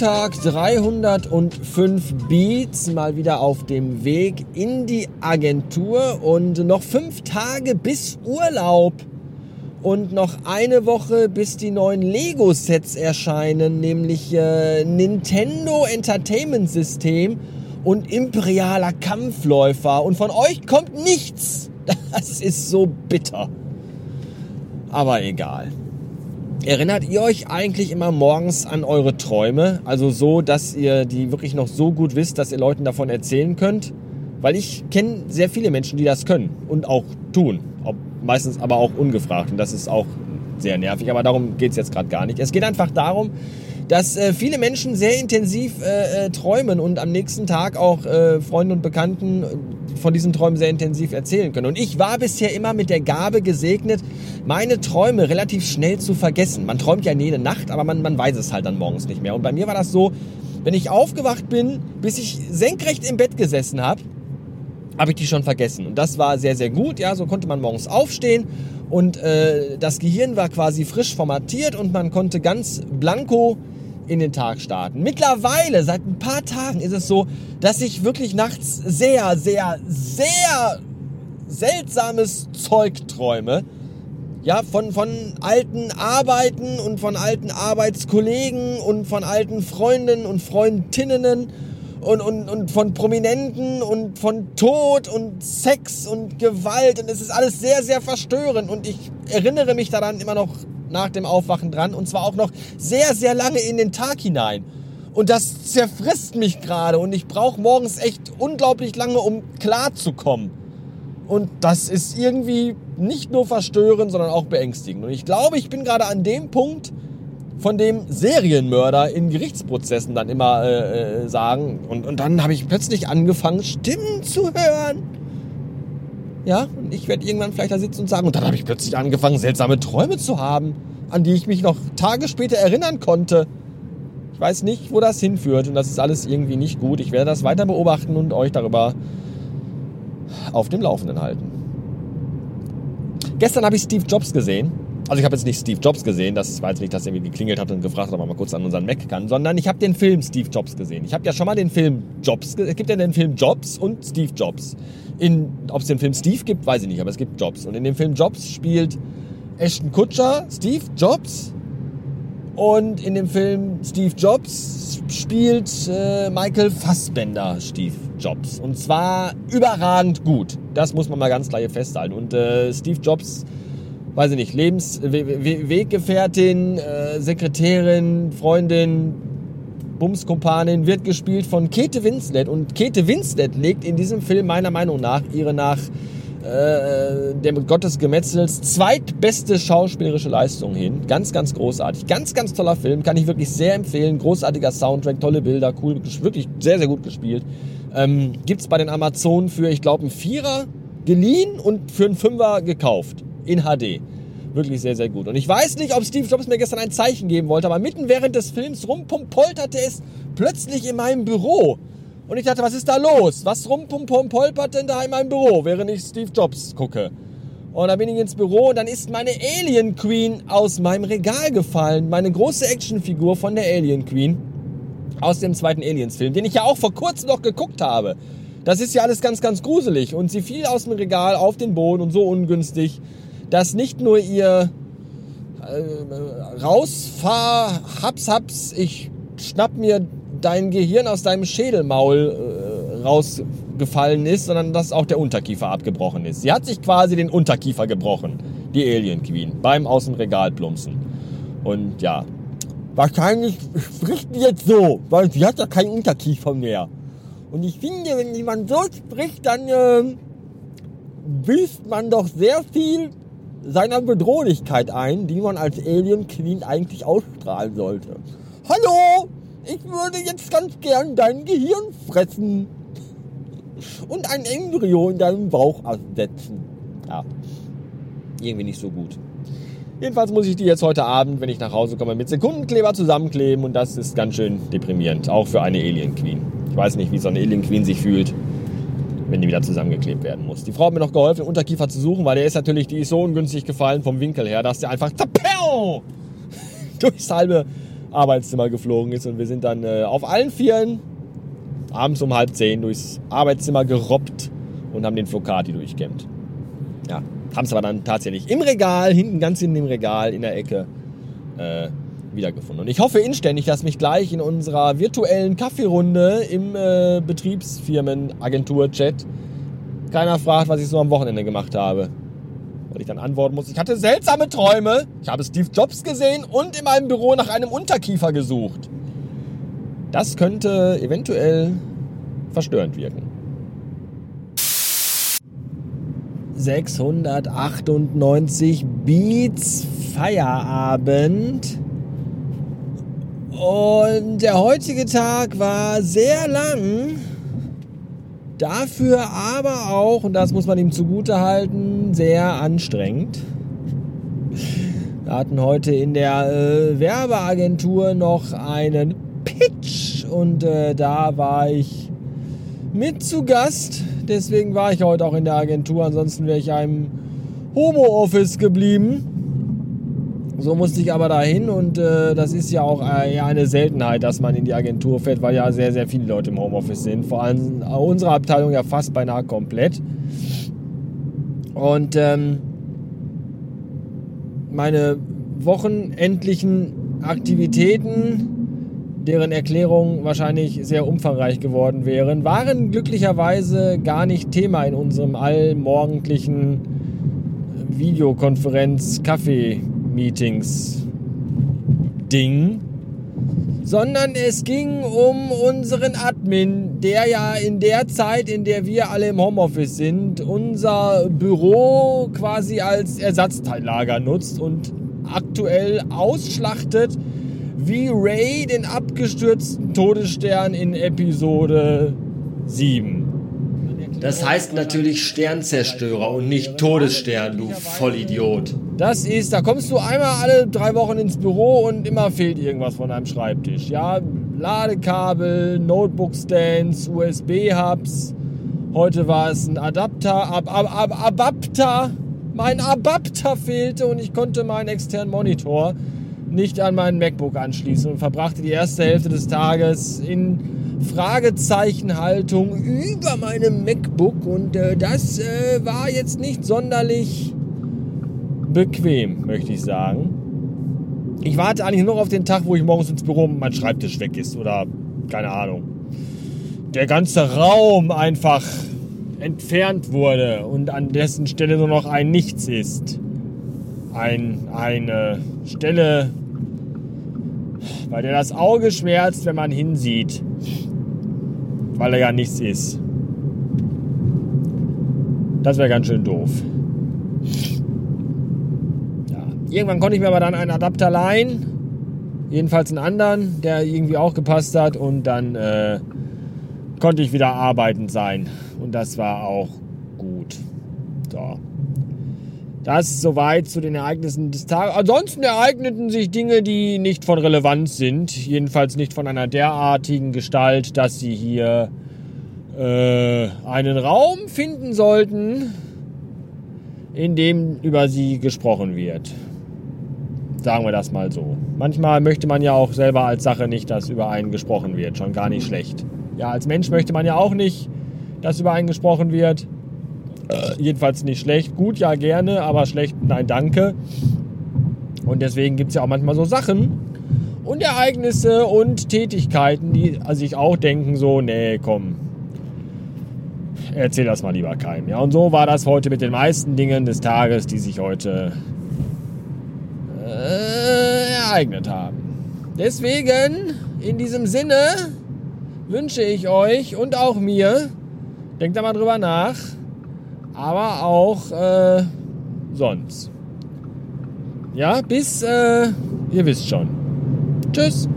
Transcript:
Montag 305 Beats, mal wieder auf dem Weg in die Agentur und noch fünf Tage bis Urlaub und noch eine Woche bis die neuen Lego-Sets erscheinen, nämlich äh, Nintendo Entertainment System und Imperialer Kampfläufer und von euch kommt nichts. Das ist so bitter. Aber egal. Erinnert ihr euch eigentlich immer morgens an eure Träume? Also so, dass ihr die wirklich noch so gut wisst, dass ihr Leuten davon erzählen könnt? Weil ich kenne sehr viele Menschen, die das können und auch tun. Ob, meistens aber auch ungefragt. Und das ist auch sehr nervig. Aber darum geht es jetzt gerade gar nicht. Es geht einfach darum, dass äh, viele Menschen sehr intensiv äh, äh, träumen und am nächsten Tag auch äh, Freunden und Bekannten von diesen Träumen sehr intensiv erzählen können. Und ich war bisher immer mit der Gabe gesegnet, meine Träume relativ schnell zu vergessen. Man träumt ja jede Nacht, aber man, man weiß es halt dann morgens nicht mehr. Und bei mir war das so, wenn ich aufgewacht bin, bis ich senkrecht im Bett gesessen habe, habe ich die schon vergessen. Und das war sehr, sehr gut. Ja, so konnte man morgens aufstehen und äh, das Gehirn war quasi frisch formatiert und man konnte ganz blanko in den Tag starten. Mittlerweile, seit ein paar Tagen, ist es so, dass ich wirklich nachts sehr, sehr, sehr seltsames Zeug träume. Ja, von, von alten Arbeiten und von alten Arbeitskollegen und von alten Freundinnen und Freundinnen und, und, und von Prominenten und von Tod und Sex und Gewalt und es ist alles sehr, sehr verstörend und ich erinnere mich daran immer noch nach dem Aufwachen dran und zwar auch noch sehr, sehr lange in den Tag hinein. Und das zerfrisst mich gerade und ich brauche morgens echt unglaublich lange, um klarzukommen. Und das ist irgendwie nicht nur verstörend, sondern auch beängstigend. Und ich glaube, ich bin gerade an dem Punkt, von dem Serienmörder in Gerichtsprozessen dann immer äh, äh sagen. Und, und dann habe ich plötzlich angefangen, Stimmen zu hören. Ja, und ich werde irgendwann vielleicht da sitzen und sagen, und dann habe ich plötzlich angefangen, seltsame Träume zu haben, an die ich mich noch Tage später erinnern konnte. Ich weiß nicht, wo das hinführt und das ist alles irgendwie nicht gut. Ich werde das weiter beobachten und euch darüber auf dem Laufenden halten. Gestern habe ich Steve Jobs gesehen. Also ich habe jetzt nicht Steve Jobs gesehen, das war jetzt nicht, dass er irgendwie geklingelt hat und gefragt hat, ob man mal kurz an unseren Mac kann, sondern ich habe den Film Steve Jobs gesehen. Ich habe ja schon mal den Film Jobs, es gibt ja den Film Jobs und Steve Jobs. Ob es den Film Steve gibt, weiß ich nicht, aber es gibt Jobs. Und in dem Film Jobs spielt Ashton Kutscher Steve Jobs. Und in dem Film Steve Jobs spielt äh, Michael Fassbender Steve Jobs. Und zwar überragend gut. Das muss man mal ganz klar hier festhalten. Und äh, Steve Jobs, weiß ich nicht, Lebens Weggefährtin, äh, Sekretärin, Freundin, Bumskompanin wird gespielt von Kete Winslet. Und Kete Winslet legt in diesem Film meiner Meinung nach ihre nach äh, Gottes Gemetzels zweitbeste schauspielerische Leistung hin. Ganz, ganz großartig. Ganz, ganz toller Film. Kann ich wirklich sehr empfehlen. Großartiger Soundtrack, tolle Bilder, cool, wirklich sehr, sehr gut gespielt. Ähm, Gibt es bei den Amazonen für, ich glaube, einen Vierer geliehen und für einen Fünfer gekauft. In HD wirklich sehr, sehr gut. Und ich weiß nicht, ob Steve Jobs mir gestern ein Zeichen geben wollte, aber mitten während des Films rumpumpolterte es plötzlich in meinem Büro. Und ich dachte, was ist da los? Was rumpumpolpert denn da in meinem Büro, während ich Steve Jobs gucke? Und dann bin ich ins Büro und dann ist meine Alien Queen aus meinem Regal gefallen. Meine große Actionfigur von der Alien Queen aus dem zweiten Aliens-Film, den ich ja auch vor kurzem noch geguckt habe. Das ist ja alles ganz, ganz gruselig. Und sie fiel aus dem Regal auf den Boden und so ungünstig, dass nicht nur ihr äh, rausfahr, haps, haps, ich schnapp mir dein Gehirn aus deinem Schädelmaul äh, rausgefallen ist, sondern dass auch der Unterkiefer abgebrochen ist. Sie hat sich quasi den Unterkiefer gebrochen, die Alien Queen, beim aus dem Regal plumpsen. Und ja, wahrscheinlich spricht die jetzt so, weil sie hat ja keinen Unterkiefer mehr. Und ich finde, wenn jemand so spricht, dann äh, büßt man doch sehr viel seiner Bedrohlichkeit ein, die man als Alien Queen eigentlich ausstrahlen sollte. Hallo, ich würde jetzt ganz gern dein Gehirn fressen und ein Embryo in deinem Bauch aussetzen. Ja, irgendwie nicht so gut. Jedenfalls muss ich die jetzt heute Abend, wenn ich nach Hause komme, mit Sekundenkleber zusammenkleben und das ist ganz schön deprimierend, auch für eine Alien Queen. Ich weiß nicht, wie so eine Alien Queen sich fühlt wenn die wieder zusammengeklebt werden muss. Die Frau hat mir noch geholfen, den Unterkiefer zu suchen, weil der ist natürlich, die ist so ungünstig gefallen vom Winkel her, dass der einfach durchs halbe Arbeitszimmer geflogen ist. Und wir sind dann äh, auf allen Vieren abends um halb zehn durchs Arbeitszimmer gerobbt und haben den Flocati durchkämmt. Ja, haben es aber dann tatsächlich im Regal, hinten ganz hinten im Regal in der Ecke äh, wiedergefunden. Und ich hoffe inständig, dass mich gleich in unserer virtuellen Kaffeerunde im äh, Betriebsfirmen-Agentur-Chat keiner fragt, was ich so am Wochenende gemacht habe. Weil ich dann antworten muss, ich hatte seltsame Träume, ich habe Steve Jobs gesehen und in meinem Büro nach einem Unterkiefer gesucht. Das könnte eventuell verstörend wirken. 698 Beats Feierabend. Und der heutige Tag war sehr lang. Dafür aber auch, und das muss man ihm zugute halten, sehr anstrengend. Wir hatten heute in der äh, Werbeagentur noch einen Pitch und äh, da war ich mit zu Gast. Deswegen war ich heute auch in der Agentur. Ansonsten wäre ich ja im Homo-Office geblieben. So musste ich aber dahin und äh, das ist ja auch äh, eine Seltenheit, dass man in die Agentur fährt, weil ja sehr, sehr viele Leute im Homeoffice sind. Vor allem unsere Abteilung ja fast beinahe komplett. Und ähm, meine wochenendlichen Aktivitäten deren Erklärungen wahrscheinlich sehr umfangreich geworden wären, waren glücklicherweise gar nicht Thema in unserem allmorgendlichen Videokonferenz-Kaffee-Meetings-Ding, sondern es ging um unseren Admin, der ja in der Zeit, in der wir alle im Homeoffice sind, unser Büro quasi als Ersatzteillager nutzt und aktuell ausschlachtet wie Ray den abgestürzten Todesstern in Episode 7. Das heißt natürlich Sternzerstörer und nicht Todesstern, du Vollidiot. Das ist, da kommst du einmal alle drei Wochen ins Büro und immer fehlt irgendwas von deinem Schreibtisch. Ja, Ladekabel, Notebook-Stands, USB-Hubs. Heute war es ein Adapter, Ab, Ab, Ab, Adapter. Mein Adapter fehlte und ich konnte meinen externen Monitor nicht an meinen MacBook anschließen und verbrachte die erste Hälfte des Tages in Fragezeichenhaltung über meinem MacBook und äh, das äh, war jetzt nicht sonderlich bequem, möchte ich sagen. Ich warte eigentlich nur noch auf den Tag, wo ich morgens ins Büro und mein Schreibtisch weg ist oder keine Ahnung. Der ganze Raum einfach entfernt wurde und an dessen Stelle nur noch ein Nichts ist ein, eine Stelle, bei der das Auge schmerzt, wenn man hinsieht, weil er ja nichts ist. Das wäre ganz schön doof. Irgendwann konnte ich mir aber dann einen Adapter leihen, jedenfalls einen anderen, der irgendwie auch gepasst hat und dann äh, konnte ich wieder arbeitend sein und das war auch gut. So. Das soweit zu den Ereignissen des Tages. Ansonsten ereigneten sich Dinge, die nicht von Relevanz sind. Jedenfalls nicht von einer derartigen Gestalt, dass sie hier äh, einen Raum finden sollten, in dem über sie gesprochen wird. Sagen wir das mal so. Manchmal möchte man ja auch selber als Sache nicht, dass über einen gesprochen wird. Schon gar nicht schlecht. Ja, als Mensch möchte man ja auch nicht, dass über einen gesprochen wird. Äh, jedenfalls nicht schlecht. Gut, ja, gerne, aber schlecht, nein, danke. Und deswegen gibt es ja auch manchmal so Sachen und Ereignisse und Tätigkeiten, die sich auch denken, so, nee, komm, erzähl das mal lieber keinem. Ja, und so war das heute mit den meisten Dingen des Tages, die sich heute äh, ereignet haben. Deswegen, in diesem Sinne, wünsche ich euch und auch mir, denkt da mal drüber nach, aber auch äh, sonst. Ja, bis, äh, ihr wisst schon. Tschüss.